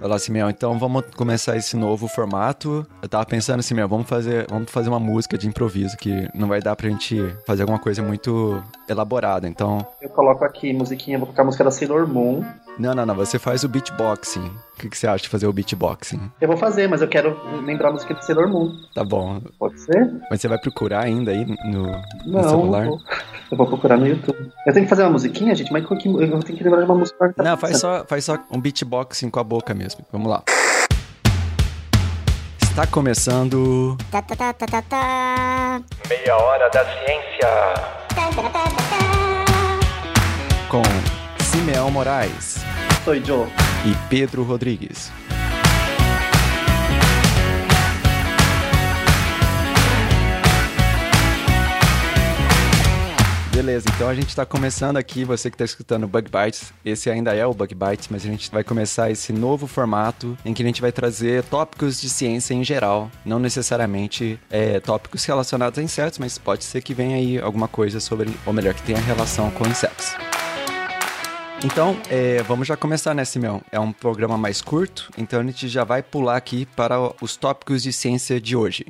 Olá, Simeão. Então vamos começar esse novo formato. Eu tava pensando, Simeão, vamos fazer, vamos fazer uma música de improviso que não vai dar pra gente fazer alguma coisa muito elaborada. Então. Eu coloco aqui musiquinha, vou colocar a música da Sailor Moon. Não, não, não. Você faz o beatboxing. O que, que você acha de fazer o beatboxing? Eu vou fazer, mas eu quero lembrar a música do Sailor Moon. Tá bom. Pode ser? Mas você vai procurar ainda aí no, Não, no celular? eu vou, eu vou procurar no YouTube. Eu tenho que fazer uma musiquinha, gente, mas eu tenho que lembrar de uma música. tá Não, faz só, faz só um beatboxing com a boca mesmo. Vamos lá. Está começando. Tá, tá, tá, tá, tá, tá. Meia hora da ciência. Tá, tá, tá, tá, tá. Com Simeão Moraes Sou Joe. e Pedro Rodrigues. Beleza, então a gente está começando aqui, você que está escutando Bug Bites, esse ainda é o Bug Bites, mas a gente vai começar esse novo formato em que a gente vai trazer tópicos de ciência em geral, não necessariamente é, tópicos relacionados a insetos, mas pode ser que venha aí alguma coisa sobre, ou melhor, que tenha relação com insetos. Então, é, vamos já começar, né, Simeão? É um programa mais curto, então a gente já vai pular aqui para os tópicos de ciência de hoje.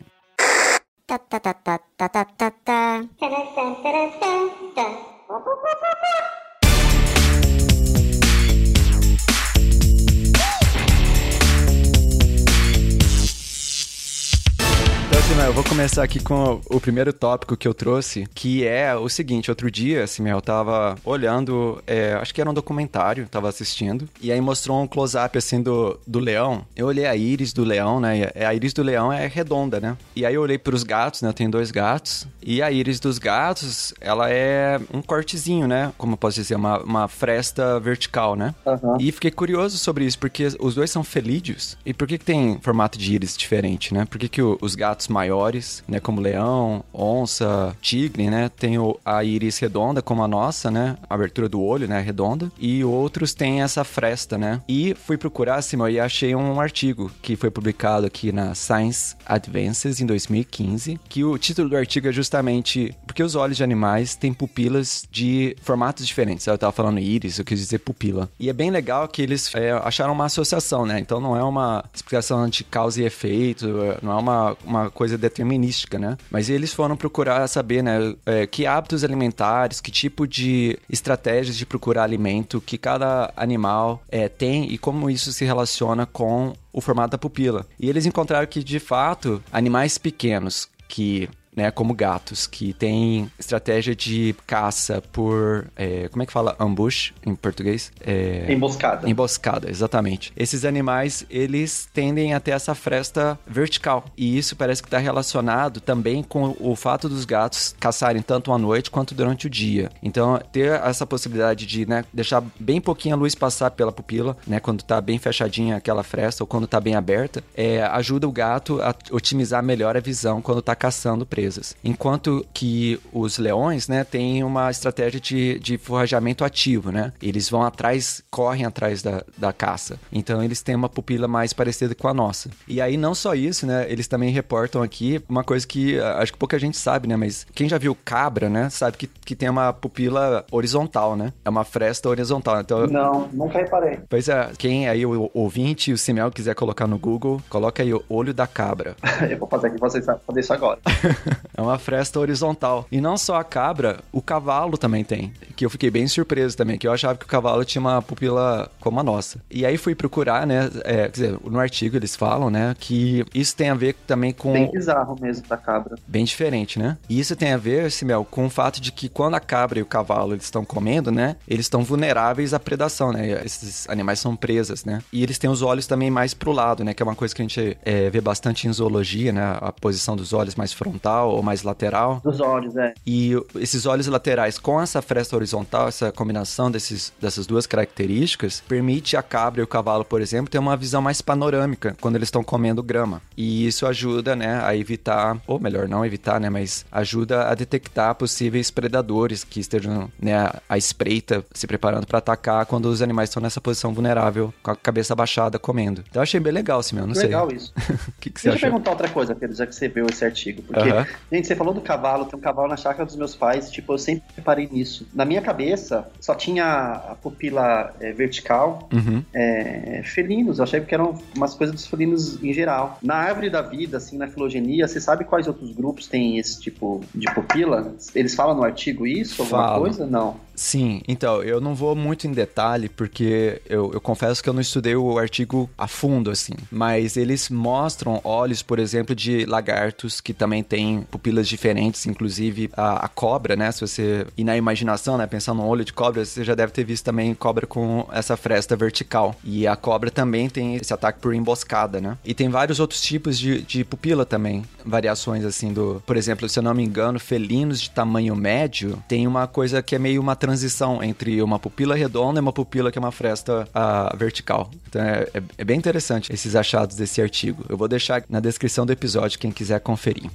Eu vou começar aqui com o primeiro tópico que eu trouxe, que é o seguinte: outro dia, Simeão, eu tava olhando, é, acho que era um documentário, tava assistindo, e aí mostrou um close-up assim do, do leão. Eu olhei a íris do leão, né? A íris do leão é redonda, né? E aí eu olhei pros gatos, né? Eu tenho dois gatos, e a íris dos gatos, ela é um cortezinho, né? Como eu posso dizer, uma, uma fresta vertical, né? Aham. E fiquei curioso sobre isso, porque os dois são felídeos. E por que, que tem formato de íris diferente, né? Por que, que os gatos maiores, né, como leão, onça, tigre, né, tem a íris redonda, como a nossa, né? A abertura do olho, né, redonda. E outros têm essa fresta, né? E fui procurar, Simão, e achei um artigo que foi publicado aqui na Science Advances em 2015, que o título do artigo é justamente porque os olhos de animais têm pupilas de formatos diferentes. Eu tava falando íris, eu quis dizer pupila. E é bem legal que eles é, acharam uma associação, né? Então não é uma explicação de causa e efeito, é, não é uma, uma coisa determinística, né? Mas eles foram procurar saber, né, é, que hábitos alimentares, que tipo de estratégias de procurar alimento que cada animal é, tem e como isso se relaciona com o formato da pupila. E eles encontraram que, de fato, animais pequenos que né, como gatos, que têm estratégia de caça por. é, como é que fala? Ambush em português? É, Emboscada. Emboscada, exatamente. Esses animais, eles tendem a ter essa fresta vertical. E isso parece que está relacionado também com o fato dos gatos caçarem tanto à noite quanto durante o dia. Então, ter essa possibilidade de né, deixar bem pouquinho a luz passar pela pupila, né, quando tá bem fechadinha aquela fresta ou quando tá bem aberta, é, ajuda o gato a otimizar melhor a visão quando tá caçando presas. Enquanto que os leões, né, têm uma estratégia de, de forrajamento ativo, né? Eles vão atrás, correm atrás da, da caça. Então eles têm uma pupila mais parecida com a nossa. E aí não só isso, né? Eles também reportam aqui uma coisa que ah, acho que pouca gente sabe, né? Mas quem já viu cabra, né? Sabe que, que tem uma pupila horizontal, né? É uma fresta horizontal. Então Não, nunca reparei. Pois é, quem aí, o ouvinte e o Simeão quiser colocar no Google, coloca aí o olho da cabra. Eu vou fazer aqui pra vocês fazer isso agora. É uma fresta horizontal. E não só a cabra, o cavalo também tem. Que eu fiquei bem surpreso também, que eu achava que o cavalo tinha uma pupila como a nossa. E aí fui procurar, né? é, quer dizer, no artigo eles falam, né? Que isso tem a ver também com. Bem bizarro mesmo da cabra. Bem diferente, né? E isso tem a ver, Simel, com o fato de que quando a cabra e o cavalo eles estão comendo, né? Eles estão vulneráveis à predação, né? Esses animais são presas, né? E eles têm os olhos também mais pro lado, né? Que é uma coisa que a gente é, vê bastante em zoologia, né? A posição dos olhos mais frontal ou mais lateral. Dos olhos, é. E esses olhos laterais com essa fresta horizontal, essa combinação desses, dessas duas características, permite a cabra e o cavalo, por exemplo, ter uma visão mais panorâmica quando eles estão comendo grama. E isso ajuda, né, a evitar, ou melhor, não evitar, né, mas ajuda a detectar possíveis predadores que estejam, né, à espreita, se preparando para atacar quando os animais estão nessa posição vulnerável, com a cabeça baixada, comendo. Então eu achei bem legal, Simeão, não Que sei. legal isso. Que, que Deixa eu achou? perguntar outra coisa, Pedro, já que você viu esse artigo. Porque Gente, você falou do cavalo, tem um cavalo na chácara dos meus pais, tipo, eu sempre reparei nisso. Na minha cabeça, só tinha a pupila é, vertical, Uhum. é, felinos, eu achei que eram umas coisas dos felinos em geral. Na árvore da vida, assim, na filogenia, você sabe quais outros grupos têm esse tipo de pupila? Eles falam no artigo isso, alguma Falam. coisa? Não. Sim, então, eu não vou muito em detalhe, porque eu, eu confesso que eu não estudei o artigo a fundo, assim. Mas eles mostram olhos, por exemplo, de lagartos que também têm pupilas diferentes, inclusive a, a cobra, né? Se você ir na imaginação, né? Pensar no olho de cobra, você já deve ter visto também cobra com essa fresta vertical. E a cobra também tem esse ataque por emboscada, né? E tem vários outros tipos de, de pupila também. Variações, assim, do... Por exemplo, se eu não me engano, felinos de tamanho médio tem uma coisa que é meio uma transição entre uma pupila redonda e uma pupila que é uma fresta ah, vertical. Então é, é- é bem interessante esses achados desse artigo. Eu vou deixar na descrição do episódio quem quiser conferir.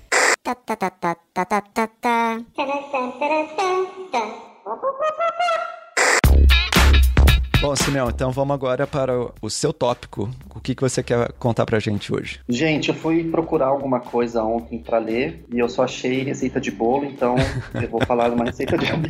Bom, Simeão, então vamos agora para o- seu tópico. O que, que você quer contar pra gente hoje? Gente, eu fui procurar alguma coisa ontem pra ler e eu só achei receita de bolo, então eu vou falar de uma receita de bolo.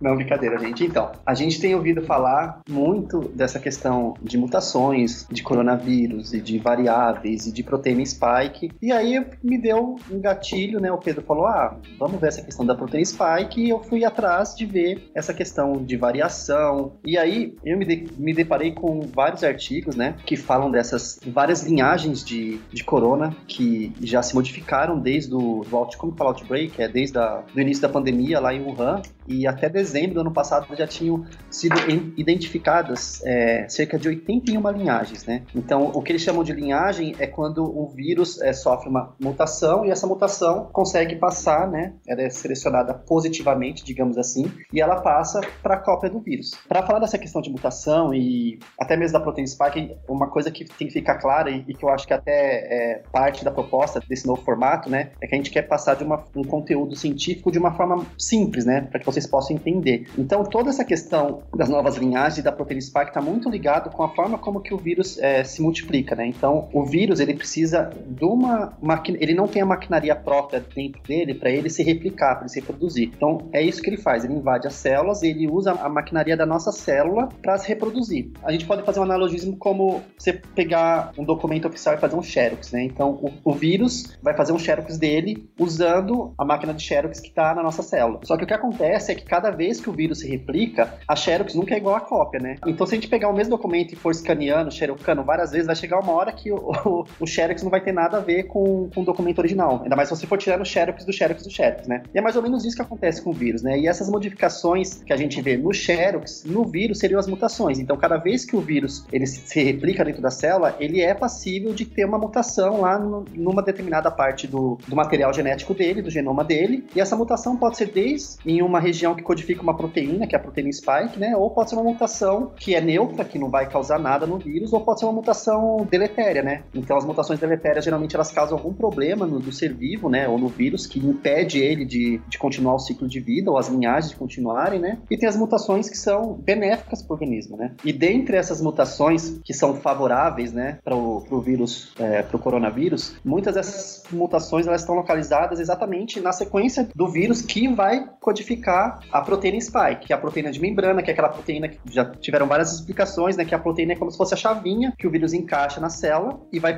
Não, brincadeira, gente. Então, a gente tem ouvido falar muito dessa questão de mutações, de coronavírus e de variáveis e de proteína spike. E aí me deu um gatilho, né? O Pedro falou: ah, vamos ver essa questão da proteína spike. E eu fui atrás de ver essa questão de variação. E aí eu me, de- me deparei com vários artigos, né? Que falam dessas várias linhagens de, de corona que já se modificaram desde o do como outbreak, é desde o início da pandemia lá em Wuhan e até dezembro do ano passado já tinham sido identificadas é, cerca de 81 linhagens, né? Então, o que eles chamam de linhagem é quando um vírus é, sofre uma mutação e essa mutação consegue passar, né? Ela é selecionada positivamente, digamos assim, e ela passa para a cópia do vírus. Para falar dessa questão de mutação e até mesmo da proteína spike, uma coisa que tem que ficar clara e, e que eu acho que até é parte da proposta desse novo formato, né? É que a gente quer passar de uma- um conteúdo científico de uma forma simples, né? Para que vocês possam entender. Então, toda essa questão das novas linhagens e da proteína spike está muito ligado com a forma como que o vírus eh, se multiplica, né? Então, o vírus ele precisa de uma máquina, ele não tem a maquinaria própria dentro dele para ele se replicar, para ele se reproduzir. Então, é isso que ele faz. Ele invade as células, ele usa a maquinaria da nossa célula para se reproduzir. A gente pode fazer um analogismo como você pegar um documento oficial e fazer um xerox, né? Então, o, o vírus vai fazer um xerox dele usando a máquina de xerox que está na nossa célula. Só que o que acontece é que cada vez que o vírus se replica, a xerox nunca é igual à cópia, né? Então, se a gente pegar o mesmo documento e for escaneando, xerocando várias vezes, vai chegar uma hora que o, o, o xerox não vai ter nada a ver com, com o documento original. Ainda mais se você for tirando o xerox do xerox do xerox, né? E é mais ou menos isso que acontece com o vírus, né? E essas modificações que a gente vê no xerox, no vírus, seriam as mutações. Então, cada vez que o vírus ele se replica dentro da célula, ele é passível de ter uma mutação lá no- numa determinada parte do, do material genético dele, do genoma dele. E essa mutação pode ser desde em uma região que codifica uma proteína, que é a proteína spike, né? Ou pode ser uma mutação que é neutra, que não vai causar nada no vírus, ou pode ser uma mutação deletéria, né? Então, as mutações deletérias geralmente elas causam algum problema no, do ser vivo, né? Ou no vírus que impede ele de, de continuar o ciclo de vida, ou as linhagens de continuarem, né? E tem as mutações que são benéficas para o organismo, né? E dentre essas mutações que são favoráveis, né, para o vírus, para o coronavírus, muitas dessas mutações elas estão localizadas exatamente na sequência do vírus que vai codificar a proteína spike, que é a proteína de membrana, que é aquela proteína que já tiveram várias explicações, né, que a proteína é como se fosse a chavinha que o vírus encaixa na célula e vai,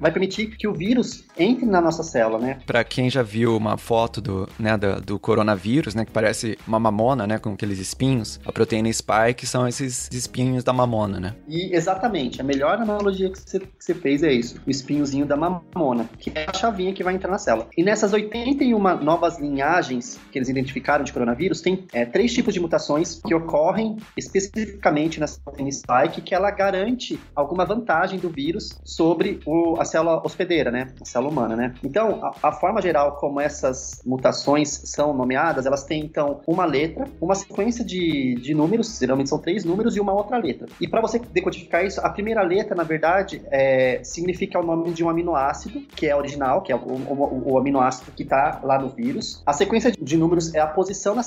vai permitir que o vírus entre na nossa célula, né? Pra quem já viu uma foto do, né, do, do coronavírus, né, que parece uma mamona, né, com aqueles espinhos, a proteína spike são esses espinhos da mamona, né? E exatamente, a melhor analogia que você, que você fez é isso: o espinhozinho da mamona, que é a chavinha que vai entrar na célula. E nessas 81 novas linhagens que eles identificaram de coronavírus, tem é, três tipos de mutações que ocorrem especificamente nessa proteína spike, que ela garante alguma vantagem do vírus sobre o- a célula hospedeira, né? A célula humana, né? Então, a, a forma geral como essas mutações são nomeadas, elas têm então uma letra, uma sequência de, de números, geralmente são três números, e uma outra letra. E para você decodificar isso, a primeira letra, na verdade, é, significa o nome de um aminoácido, que é original, que é o, o- o aminoácido que está lá no vírus. A sequência de números é a posição na,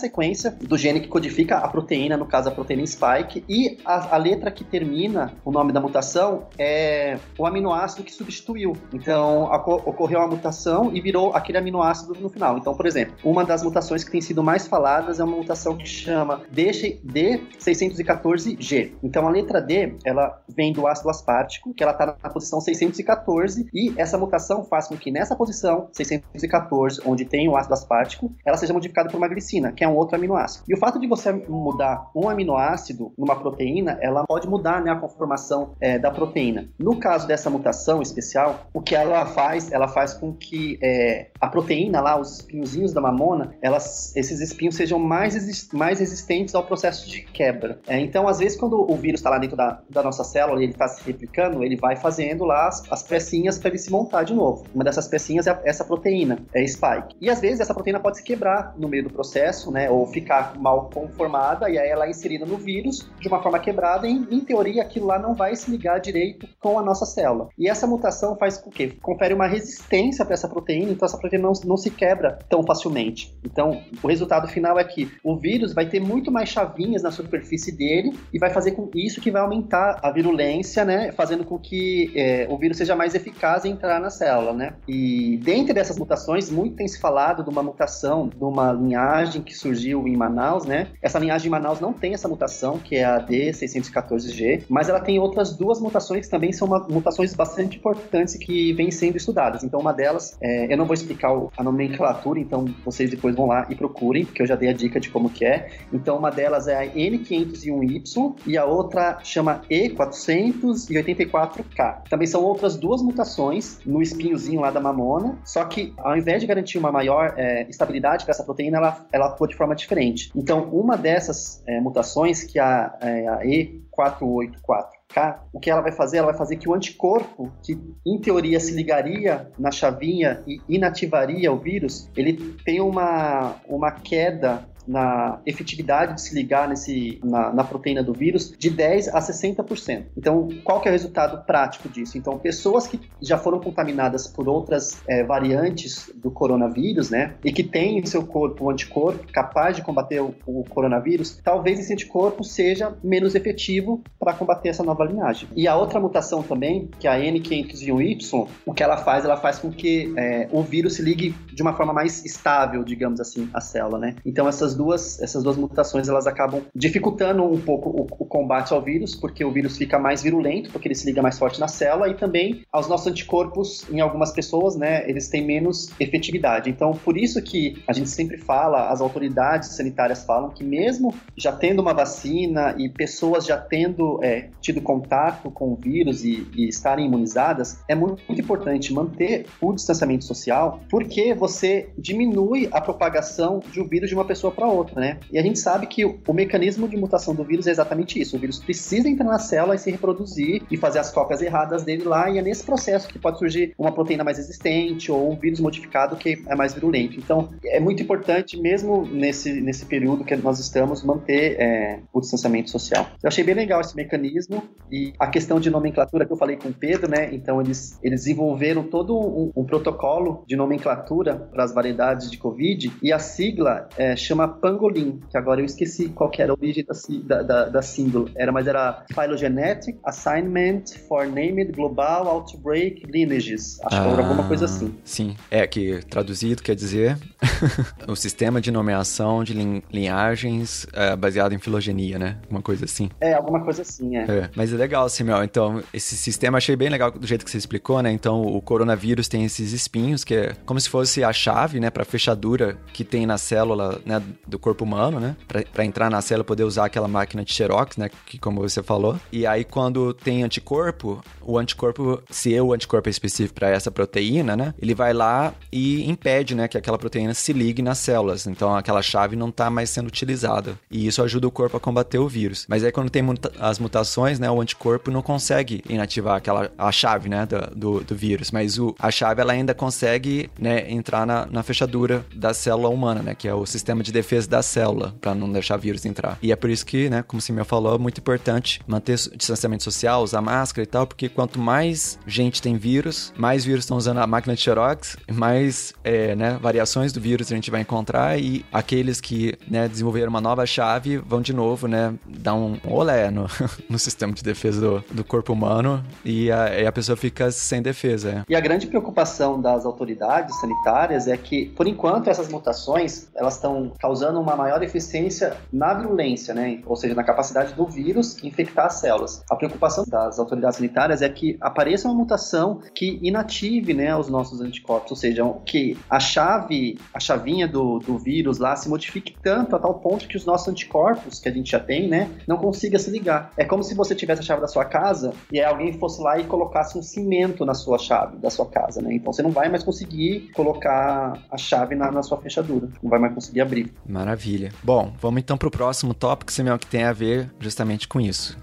do gene que codifica a proteína, no caso a proteína spike, e a, a letra que termina o nome da mutação é o aminoácido que substituiu. Então, ocorreu uma mutação e virou aquele aminoácido no final. Então, por exemplo, uma das mutações que tem sido mais faladas é uma mutação que chama D614G. Então, a letra D, ela vem do ácido aspartico, que ela está na posição 614, e essa mutação faz com que nessa posição 614, onde tem o ácido aspartico, ela seja modificada por uma glicina, que é um outro aminoácido. E o fato de você mudar um aminoácido numa proteína, ela pode mudar né, a conformação é, da proteína. No caso dessa mutação especial, o que ela faz, ela faz com que é, a proteína lá, os espinhozinhos da mamona, elas, esses espinhos sejam mais, mais resistentes ao processo de quebra. É, então, às vezes, quando o vírus está lá dentro da, da nossa célula e ele está se replicando, ele vai fazendo lá as, as pecinhas para ele se montar de novo. Uma dessas pecinhas é essa proteína, é spike. E às vezes essa proteína pode se quebrar no meio do processo, né? Ou ficar mal conformada e aí ela é inserida no vírus de uma forma quebrada e, em teoria, aquilo lá não vai se ligar direito com a nossa célula. E essa mutação faz com que confere uma resistência para essa proteína, então essa proteína não, não se quebra tão facilmente. Então, o resultado final é que o vírus vai ter muito mais chavinhas na superfície dele e vai fazer com isso que vai aumentar a virulência, né? Fazendo com que é, o vírus seja mais eficaz em entrar na célula, né? E dentre dessas mutações, muito tem se falado de uma mutação de uma linhagem que surgiu em Manaus, né? Essa linhagem em Manaus não tem essa mutação, que é a D614G, mas ela tem outras duas mutações que também são uma, mutações bastante importantes que vêm sendo estudadas. Então, uma delas, é, eu não vou explicar a nomenclatura, então vocês depois vão lá e procurem, porque eu já dei a dica de como que é. Então, uma delas é a N501Y e a outra chama E484K. Também são outras duas mutações no espinhozinho lá da mamona, só que ao invés de garantir uma maior é, estabilidade para essa proteína, ela, ela atua de forma diferente. Então, uma dessas é, mutações, que é a, é a E484, o que ela vai fazer? Ela vai fazer que o anticorpo, que em teoria se ligaria na chavinha e inativaria o vírus, ele tem uma, uma queda na efetividade de se ligar nesse, na, na, proteína do vírus de 10 a 60%. Então, qual que é o resultado prático disso? Então, pessoas que já foram contaminadas por outras é, variantes do coronavírus, né, e que têm em seu corpo um anticorpo capaz de combater o, o coronavírus, talvez esse anticorpo seja menos efetivo para combater essa nova linhagem. E a outra mutação também, que é a N501Y, o que ela faz? Ela faz com que é, o vírus se ligue de uma forma mais estável, digamos assim, à célula, né? Então, essas duas, essas duas mutações elas acabam dificultando um pouco o, o, combate ao vírus, porque o vírus fica mais virulento, porque ele se liga mais forte na célula, e também aos nossos anticorpos, em algumas pessoas, né, eles têm menos efetividade. Então, por isso que a gente sempre fala, as autoridades sanitárias falam que mesmo já tendo uma vacina e pessoas já tendo é, tido contato com o vírus e, e estarem imunizadas, é muito, muito importante manter o distanciamento social, porque você diminui a propagação de um vírus de uma pessoa para outra, né? E a gente sabe que o, mecanismo de mutação do vírus é exatamente isso. O vírus precisa entrar na célula e se reproduzir e fazer as cópias erradas dele lá, e é nesse processo que pode surgir uma proteína mais resistente ou um vírus modificado que é mais virulento. Então, é muito importante, mesmo nesse, nesse período que nós estamos, manter é, o distanciamento social. Eu achei bem legal esse mecanismo e a questão de nomenclatura que eu falei com o Pedro, né? Então, eles, eles desenvolveram todo um, um protocolo de nomenclatura para as variedades de Covid e a sigla é, chama Pangolin, que agora eu esqueci qual era a origem da, da, da símbolo. Era, mas era Phylogenetic Assignment for Named Global Outbreak Lineages. Acho ah, que era alguma coisa assim. Sim, é que traduzido quer dizer o sistema de nomeação de lin linhagens é, baseado em filogenia, né? Uma coisa assim. É, alguma coisa assim, é. é. Mas é legal, Simel. Então, esse sistema achei bem legal do jeito que você explicou, né? Então, o coronavírus tem esses espinhos, que é como se fosse a chave, né, para fechadura que tem na célula, né, do corpo humano, né? Para entrar na célula poder usar aquela máquina de xerox, né? Que como você falou. E aí quando tem anticorpo, o anticorpo, se o anticorpo é específico para essa proteína, né? Ele vai lá e impede, né, que aquela proteína se ligue nas células. Então aquela chave não está mais sendo utilizada. E isso ajuda o corpo a combater o vírus. Mas aí quando tem muta as mutações, né, o anticorpo não consegue inativar aquela a chave, né, do, do, do vírus. Mas o, a chave ela ainda consegue, né, entrar na, na fechadura da célula humana, né, que é o sistema de defesa defesa da célula, para não deixar vírus entrar. E é por isso que, né, como o Simeu falou, é muito importante manter distanciamento social, usar máscara e tal, porque quanto mais gente tem vírus, mais vírus estão usando a máquina de Xerox, mais é, né, variações do vírus a gente vai encontrar e aqueles que né, desenvolveram uma nova chave vão de novo, né, dar um olé no, no sistema de defesa do, do corpo humano e a, e a pessoa fica sem defesa. É. E a grande preocupação das autoridades sanitárias é que, por enquanto, essas mutações elas estão causando uma maior eficiência na virulência, né? Ou seja, na capacidade do vírus infectar as células. A preocupação das autoridades sanitárias é que apareça uma mutação que inative, né, os nossos anticorpos, ou seja, que a chave, a chavinha do, do vírus lá se modifique tanto a tal ponto que os nossos anticorpos que a gente já tem, né, não consiga se ligar. É como se você tivesse a chave da sua casa e alguém fosse lá e colocasse um cimento na sua chave da sua casa, né? Então você não vai mais conseguir colocar a chave na, na sua fechadura, não vai mais conseguir abrir. Maravilha. Bom, vamos então para o próximo tópico, Samuel, que tem a ver justamente com isso.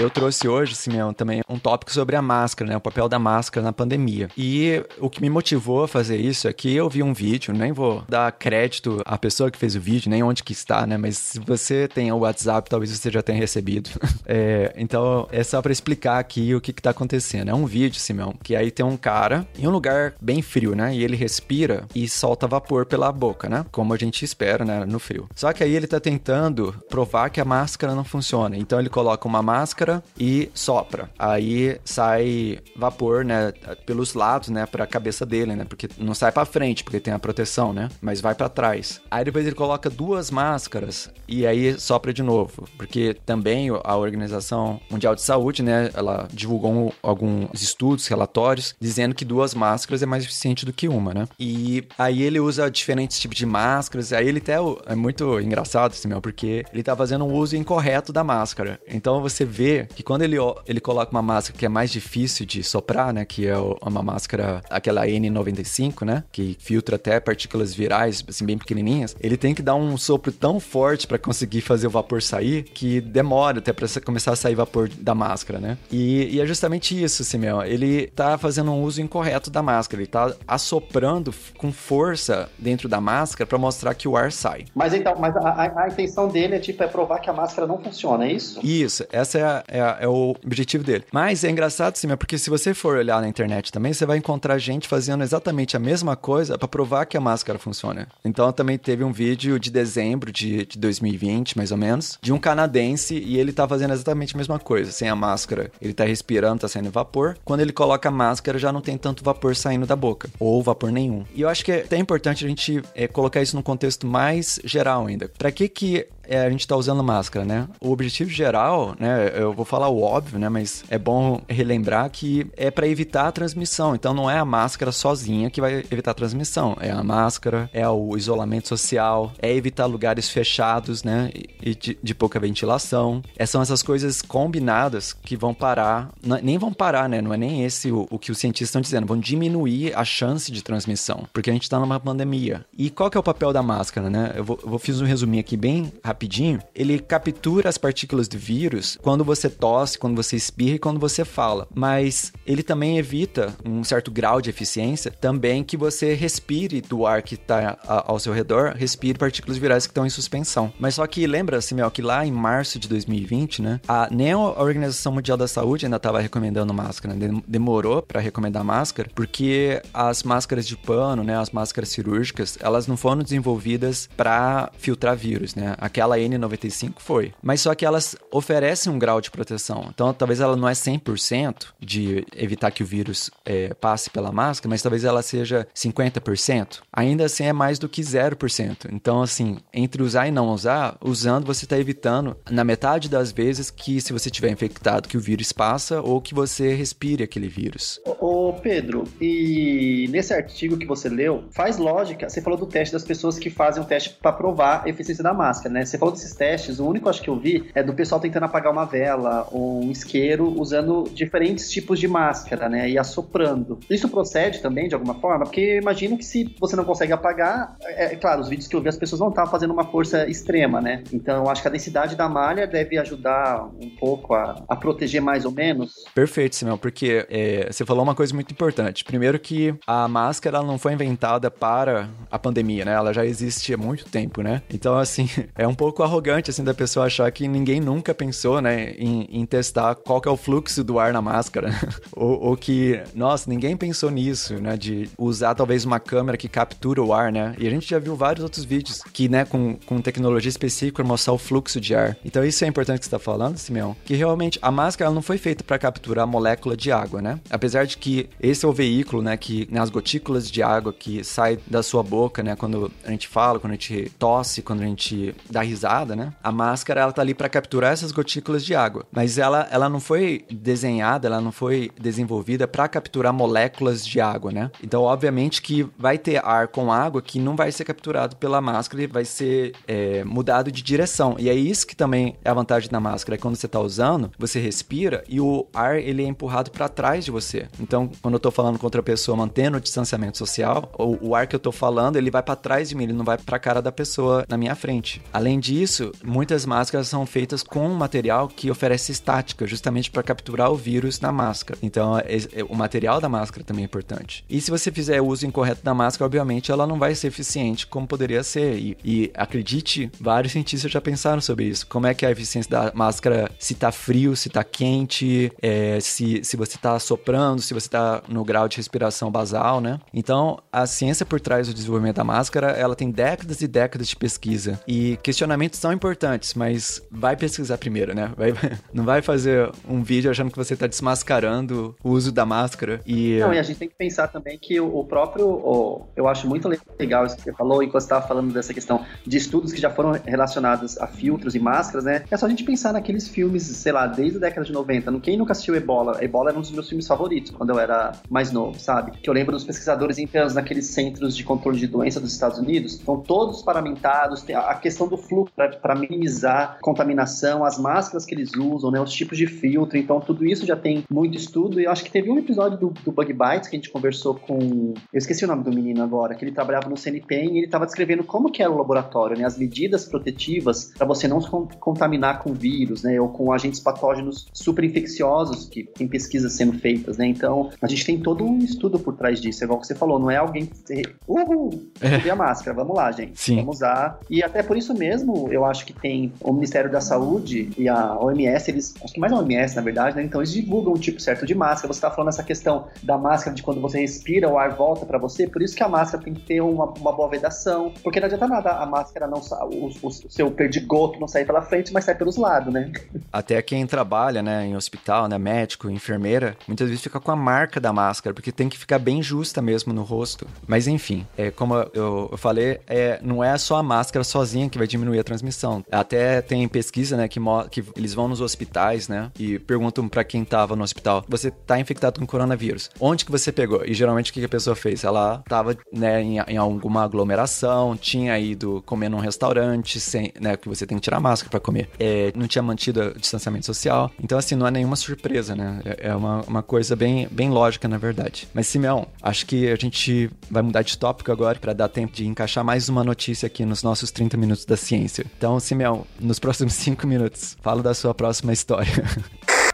Eu trouxe hoje, Simeão, também um tópico sobre a máscara, né? O papel da máscara na pandemia. E o que me motivou a fazer isso é que eu vi um vídeo, nem vou dar crédito à pessoa que fez o vídeo, nem onde que está, né? Mas se você tem o WhatsApp, talvez você já tenha recebido. é, então, é só para explicar aqui o que que tá acontecendo. É um vídeo, Simeão, que aí tem um cara em um lugar bem frio, né? E ele respira e solta vapor pela boca, né? Como a gente espera, né? No frio. Só que aí ele tá tentando provar que a máscara não funciona. Então ele coloca uma máscara e sopra. Aí sai vapor, né, pelos lados, né, para a cabeça dele, né? Porque não sai para frente, porque tem a proteção, né? Mas vai para trás. Aí depois ele coloca duas máscaras e aí sopra de novo, porque também a Organização Mundial de Saúde, né, ela divulgou alguns estudos, relatórios dizendo que duas máscaras é mais eficiente do que uma, né? E aí ele usa diferentes tipos de máscaras. Aí ele até é muito engraçado, assim, meu, porque ele tá fazendo um uso incorreto da máscara. Então você vê que quando ele, ele coloca uma máscara que é mais difícil de soprar, né? Que é uma máscara, aquela N95, né? Que filtra até partículas virais, assim, bem pequenininhas. Ele tem que dar um sopro tão forte para conseguir fazer o vapor sair que demora até para começar a sair vapor da máscara, né? E, e é justamente isso, Simeão. Ele tá fazendo um uso incorreto da máscara. Ele tá assoprando com força dentro da máscara para mostrar que o ar sai. Mas então, mas a, a, a intenção dele é tipo é provar que a máscara não funciona, é isso? Isso. Essa é a, é, é, o objetivo dele. Mas é engraçado, sim, porque se você for olhar na internet também, você vai encontrar gente fazendo exatamente a mesma coisa para provar que a máscara funciona. Então também teve um vídeo de dezembro de, de 2020, mais ou menos, de um canadense e ele tá fazendo exatamente a mesma coisa. Sem a máscara, ele tá respirando, tá saindo vapor. Quando ele coloca a máscara, já não tem tanto vapor saindo da boca, ou vapor nenhum. E eu acho que é até importante a gente é, colocar isso num contexto mais geral ainda. Para que que é, a gente tá usando máscara, né? O objetivo geral, né? Eu vou falar o óbvio, né? Mas é bom relembrar que é para evitar a transmissão. Então não é a máscara sozinha que vai evitar a transmissão. É a máscara, é o isolamento social, é evitar lugares fechados, né? E de, de pouca ventilação. É, são essas coisas combinadas que vão parar, não, nem vão parar, né? Não é nem esse o, o que os cientistas estão dizendo. Vão diminuir a chance de transmissão, porque a gente tá numa pandemia. E qual que é o papel da máscara, né? Eu vou, eu vou fiz um resuminho aqui bem rápido rapidinho, ele captura as partículas do vírus quando você tosse, quando você espirra e quando você fala. Mas ele também evita um certo grau de eficiência também que você respire do ar que está ao seu redor, respire partículas virais que estão em suspensão. Mas só que lembra, Simel, que lá em março de 2020, né, a, nem a Organização Mundial da Saúde ainda estava recomendando máscara, né? demorou para recomendar máscara, porque as máscaras de pano, né, as máscaras cirúrgicas, elas não foram desenvolvidas para filtrar vírus, né? Aquela aquela N95 foi. Mas só que elas oferecem um grau de proteção. Então, talvez ela não é 100% de evitar que o vírus é, passe pela máscara, mas talvez ela seja 50%. Ainda assim, é mais do que 0%. Então, assim, entre usar e não usar, usando você está evitando, na metade das vezes, que se você tiver infectado, que o vírus passa ou que você respire aquele vírus. Ô, Pedro, e nesse artigo que você leu, faz lógica, você falou do teste das pessoas que fazem o teste para provar a eficiência da máscara, né? Você falou desses testes, o único acho que eu vi é do pessoal tentando apagar uma vela ou um isqueiro usando diferentes tipos de máscara, né? E assoprando. Isso procede também de alguma forma? Porque eu imagino que se você não consegue apagar, é, é claro, os vídeos que eu vi as pessoas não estavam fazendo uma força extrema, né? Então acho que a densidade da malha deve ajudar um pouco a, a proteger mais ou menos. Perfeito, Simão, porque é, você falou uma coisa muito importante. Primeiro que a máscara não foi inventada para a pandemia, né? Ela já existe há muito tempo, né? Então, assim, é um pouco arrogante, assim, da pessoa achar que ninguém nunca pensou, né, em, em testar qual que é o fluxo do ar na máscara. ou, ou, que, nossa, ninguém pensou nisso, né, de usar talvez uma câmera que captura o ar, né? E a gente já viu vários outros vídeos que, né, com, com tecnologia específica mostrar o fluxo de ar. Então, isso é importante que você está falando, Simeão, que realmente a máscara não foi feita para capturar a molécula de água, né? Apesar de que esse é o veículo, né, que nas gotículas de água que sai da sua boca, né, quando a gente fala, quando a gente tosse, quando a gente dá risada, né? A máscara ela tá ali para capturar essas gotículas de água, mas ela ela não foi desenhada, ela não foi desenvolvida para capturar moléculas de água, né? Então, obviamente que vai ter ar com água que não vai ser capturado pela máscara e vai ser é, mudado de direção. E é isso que também é a vantagem da máscara, é quando você tá usando, você respira e o ar ele é empurrado para trás de você. Então, quando eu tô falando com outra pessoa mantendo o distanciamento social, o, o ar que eu tô falando, ele vai para trás de mim, ele não vai para a cara da pessoa na minha frente. Além disso, muitas máscaras são feitas com um material que oferece estática, justamente para capturar o vírus na máscara. Então, é, é, o material da máscara também é importante. E se você fizer o uso incorreto da máscara, obviamente ela não vai ser eficiente como poderia ser. E, e acredite, vários cientistas já pensaram sobre isso. Como é que a eficiência da máscara se tá frio, se tá quente, é, se, se você tá soprando, se você tá no grau de respiração basal, né? Então, a ciência por trás do desenvolvimento da máscara, ela tem décadas e décadas de pesquisa. E questionamentos são importantes, mas vai pesquisar primeiro, né? Vai, não vai fazer um vídeo achando que você tá desmascarando o uso da máscara. E... Não, e a gente tem que pensar também que o, próprio. O, eu acho muito legal isso que você falou, enquanto você estava falando dessa questão de estudos que já foram relacionados a filtros e máscaras, né? É só a gente pensar naqueles filmes, sei lá, desde a década de 90. Quem nunca assistiu Ebola? Ebola era um dos meus filmes favoritos quando eu era mais novo, sabe? Que eu lembro dos pesquisadores internos naqueles centros de controle de doença dos Estados Unidos. Estão todos paramentados, a questão do fluxo para minimizar contaminação, as máscaras que eles usam, né? Os tipos de filtro. Então, tudo isso já tem muito estudo. E eu acho que teve um episódio do, do Bug Bites que a gente conversou com. Eu esqueci o nome do menino agora, que ele trabalhava no CNPq e ele estava descrevendo como que era o laboratório, né? As medidas protetivas para você não se contaminar com vírus, né? Ou com agentes patógenos super infecciosos que tem pesquisas sendo feitas, né? Então, a gente tem todo um estudo por trás disso, é igual que você falou, não é alguém que uhul, é. a máscara, vamos lá, gente. Sim. Vamos usar. E até por isso mesmo, eu acho que tem o Ministério da Saúde e a OMS, eles, acho que mais a OMS, na verdade, né? Então eles divulgam um tipo certo de máscara. Você tá falando essa questão da máscara de quando você respira, o ar volta para você, por isso que a máscara tem que ter uma, uma boa vedação, porque não adianta nada a máscara não o, o, o seu perdigoto não sair pela frente, mas sai pelos lados, né? Até quem trabalha, né, em hospital, né, médico, enfermeira, muitas vezes fica com a marca da máscara, porque tem que ficar bem justa mesmo no rosto. Mas enfim, é, como eu, eu falei, é, não é só a máscara sozinha que vai diminuir a transmissão. Até tem pesquisa, né, que, que eles vão nos hospitais, né, e perguntam para quem tava no hospital: você tá infectado com coronavírus? Onde que você pegou? E geralmente o que a pessoa fez? Ela tava, né, em, em alguma aglomeração, tinha ido comer num restaurante, sem, né, que você tem que tirar máscara para comer. É, não tinha mantido o distanciamento social. Então, assim, não é nenhuma surpresa, né? É, é uma, uma coisa bem, bem lógica, na verdade. Mas, Simeão, acho que a gente vai mudar de tópico agora para dar tempo de encaixar mais uma notícia aqui nos nossos 30 minutos da ciência. Então, Simeão, nos próximos 5 minutos, fala da sua próxima história.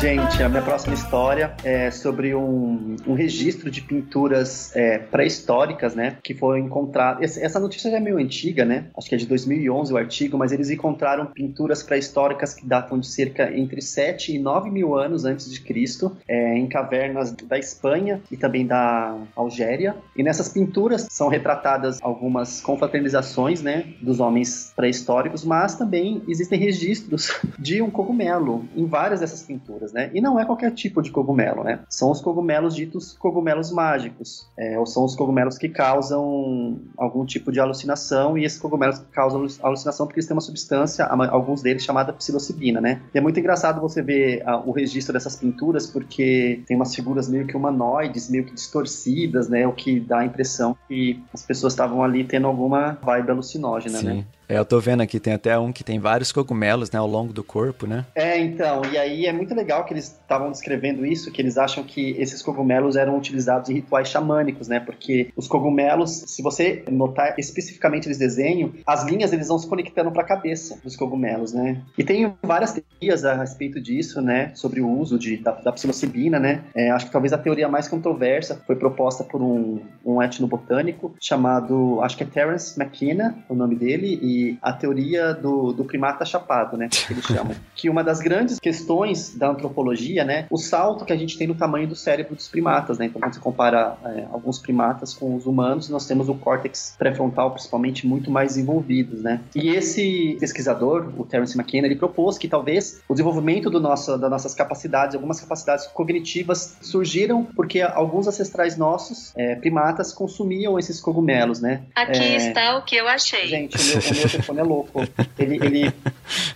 Gente, a minha próxima história é sobre um, um registro de pinturas é, pré-históricas, né? Que foi encontrado. Essa notícia já é meio antiga, né? Acho que é de 2011 o artigo, mas eles encontraram pinturas pré-históricas que datam de cerca entre 7 e 9 mil anos antes de Cristo, é, em cavernas da Espanha e também da Algéria. E nessas pinturas são retratadas algumas confraternizações, né? Dos homens pré-históricos, mas também existem registros de um cogumelo em várias dessas pinturas vidas, né? E não é qualquer tipo de cogumelo, né? São os cogumelos ditos cogumelos mágicos, é, ou são os cogumelos que causam algum tipo de alucinação, e esses cogumelos causam alucinação porque eles têm uma substância, alguns deles chamada psilocibina, né? E é muito engraçado você ver a, o registro dessas pinturas, porque tem umas figuras meio que humanoides, meio que distorcidas, né? O que dá a impressão que as pessoas estavam ali tendo alguma vibe alucinógena, né? Sim. né? É, eu tô vendo aqui, tem até um que tem vários cogumelos, né, ao longo do corpo, né? É, então, e aí é muito legal que eles estavam descrevendo isso, que eles acham que esses cogumelos eram utilizados em rituais xamânicos, né? Porque os cogumelos, se você notar especificamente eles desenham, as linhas eles vão se conectando para a cabeça dos cogumelos, né? E tem várias teorias a respeito disso, né? Sobre o uso de, da, da psilocibina, né? É, acho que talvez a teoria mais controversa foi proposta por um, um etnobotânico chamado, acho que é Terence McKenna, o nome dele, e a teoria do, do primata chapado, né? Que eles chamam. que uma das grandes questões da antropologia, né? O salto que a gente tem no tamanho do cérebro dos primatas, né? Então, quando você compara é, alguns primatas com os humanos, nós temos o córtex pré-frontal, principalmente, muito mais desenvolvidos, né? E esse pesquisador, o Terence McKenna, ele propôs que talvez o desenvolvimento do nosso, das nossas capacidades, algumas capacidades cognitivas surgiram porque alguns ancestrais nossos, é, primatas, consumiam esses cogumelos, né? Aqui é... está o que eu achei. Gente, o meu, o meu telefone é louco. Ele, ele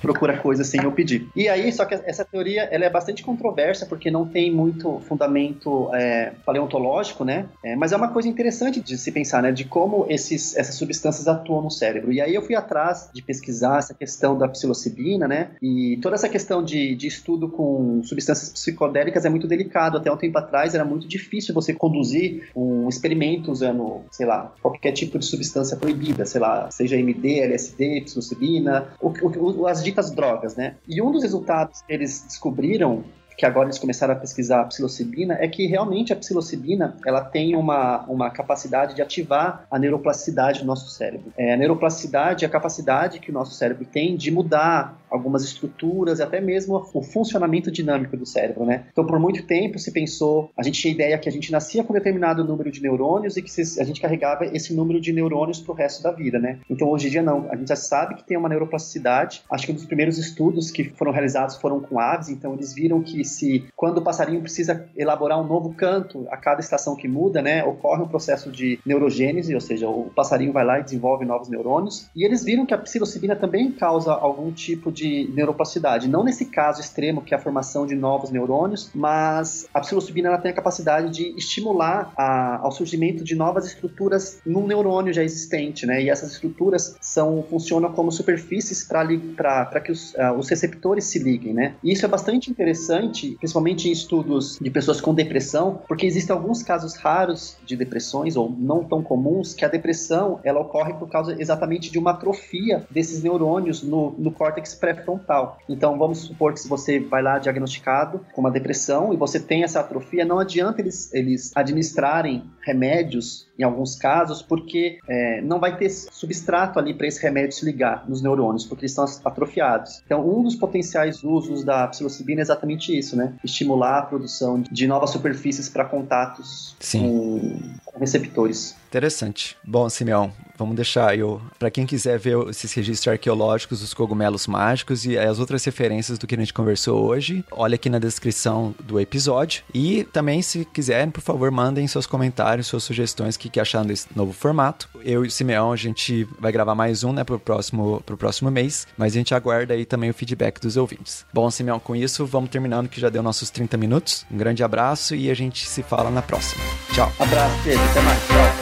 procura coisas sem eu pedir. E aí, só que essa teoria ela é bastante controversa porque não tem muito fundamento é, paleontológico, né? É, mas é uma coisa interessante de se pensar, né? De como esses, essas substâncias atuam no cérebro. E aí eu fui atrás de pesquisar essa questão da psilocibina, né? E toda essa questão de, de estudo com substâncias psicodélicas é muito delicado. Até um tempo atrás era muito difícil você conduzir um experimento usando, sei lá, qualquer tipo de substância proibida, sei lá, seja MD, LSD, LSD, psilocibina, o, o, as ditas drogas, né? E um dos resultados que eles descobriram que agora eles começaram a pesquisar a psilocibina, é que realmente a psilocibina ela tem uma, uma capacidade de ativar a neuroplasticidade do nosso cérebro. É, a neuroplasticidade é a capacidade que o nosso cérebro tem de mudar algumas estruturas e até mesmo o funcionamento dinâmico do cérebro, né? Então, por muito tempo se pensou, a gente tinha a ideia que a gente nascia com determinado número de neurônios e que a gente carregava esse número de neurônios para o resto da vida, né? Então, hoje em dia não, a gente já sabe que tem uma neuroplasticidade. Acho que um dos primeiros estudos que foram realizados foram com aves, então eles viram que se quando o passarinho precisa elaborar um novo canto a cada estação que muda, né, ocorre um processo de neurogênese, ou seja, o passarinho vai lá e desenvolve novos neurônios. E eles viram que a psilocibina também causa algum tipo de de neuroplasticidade. Não nesse caso extremo, que é a formação de novos neurônios, mas a psilocibina ela tem a capacidade de estimular a, ao surgimento de novas estruturas num neurônio já existente, né? E essas estruturas são, funcionam como superfícies para que os, uh, os receptores se liguem, né? E isso é bastante interessante, principalmente em estudos de pessoas com depressão, porque existem alguns casos raros de depressões, ou não tão comuns, que a depressão ela ocorre por causa exatamente de uma atrofia desses neurônios no, no córtex pré pré-frontal. Então, vamos supor que se você vai lá diagnosticado com uma depressão e você tem essa atrofia, não adianta eles, eles administrarem remédios, em alguns casos, porque é, não vai ter substrato ali para esse remédio se ligar nos neurônios, porque eles estão atrofiados. Então, um dos potenciais usos da psilocibina é exatamente isso, né? Estimular a produção de novas superfícies para contatos com, com receptores. Interessante. Bom, Simeão, vamos deixar eu para quem quiser ver esses registros arqueológicos dos cogumelos mágicos e as outras referências do que a gente conversou hoje, olha aqui na descrição do episódio e também se quiserem, por favor, mandem seus comentários, suas sugestões que, que acharam desse novo formato. Eu e o Simeão a gente vai gravar mais um, né, pro próximo pro próximo mês, mas a gente aguarda aí também o feedback dos ouvintes. Bom, Simeão, com isso vamos terminando que já deu nossos 30 minutos. Um grande abraço e a gente se fala na próxima. Tchau. Abraço, Pedro. Até mais. Tchau.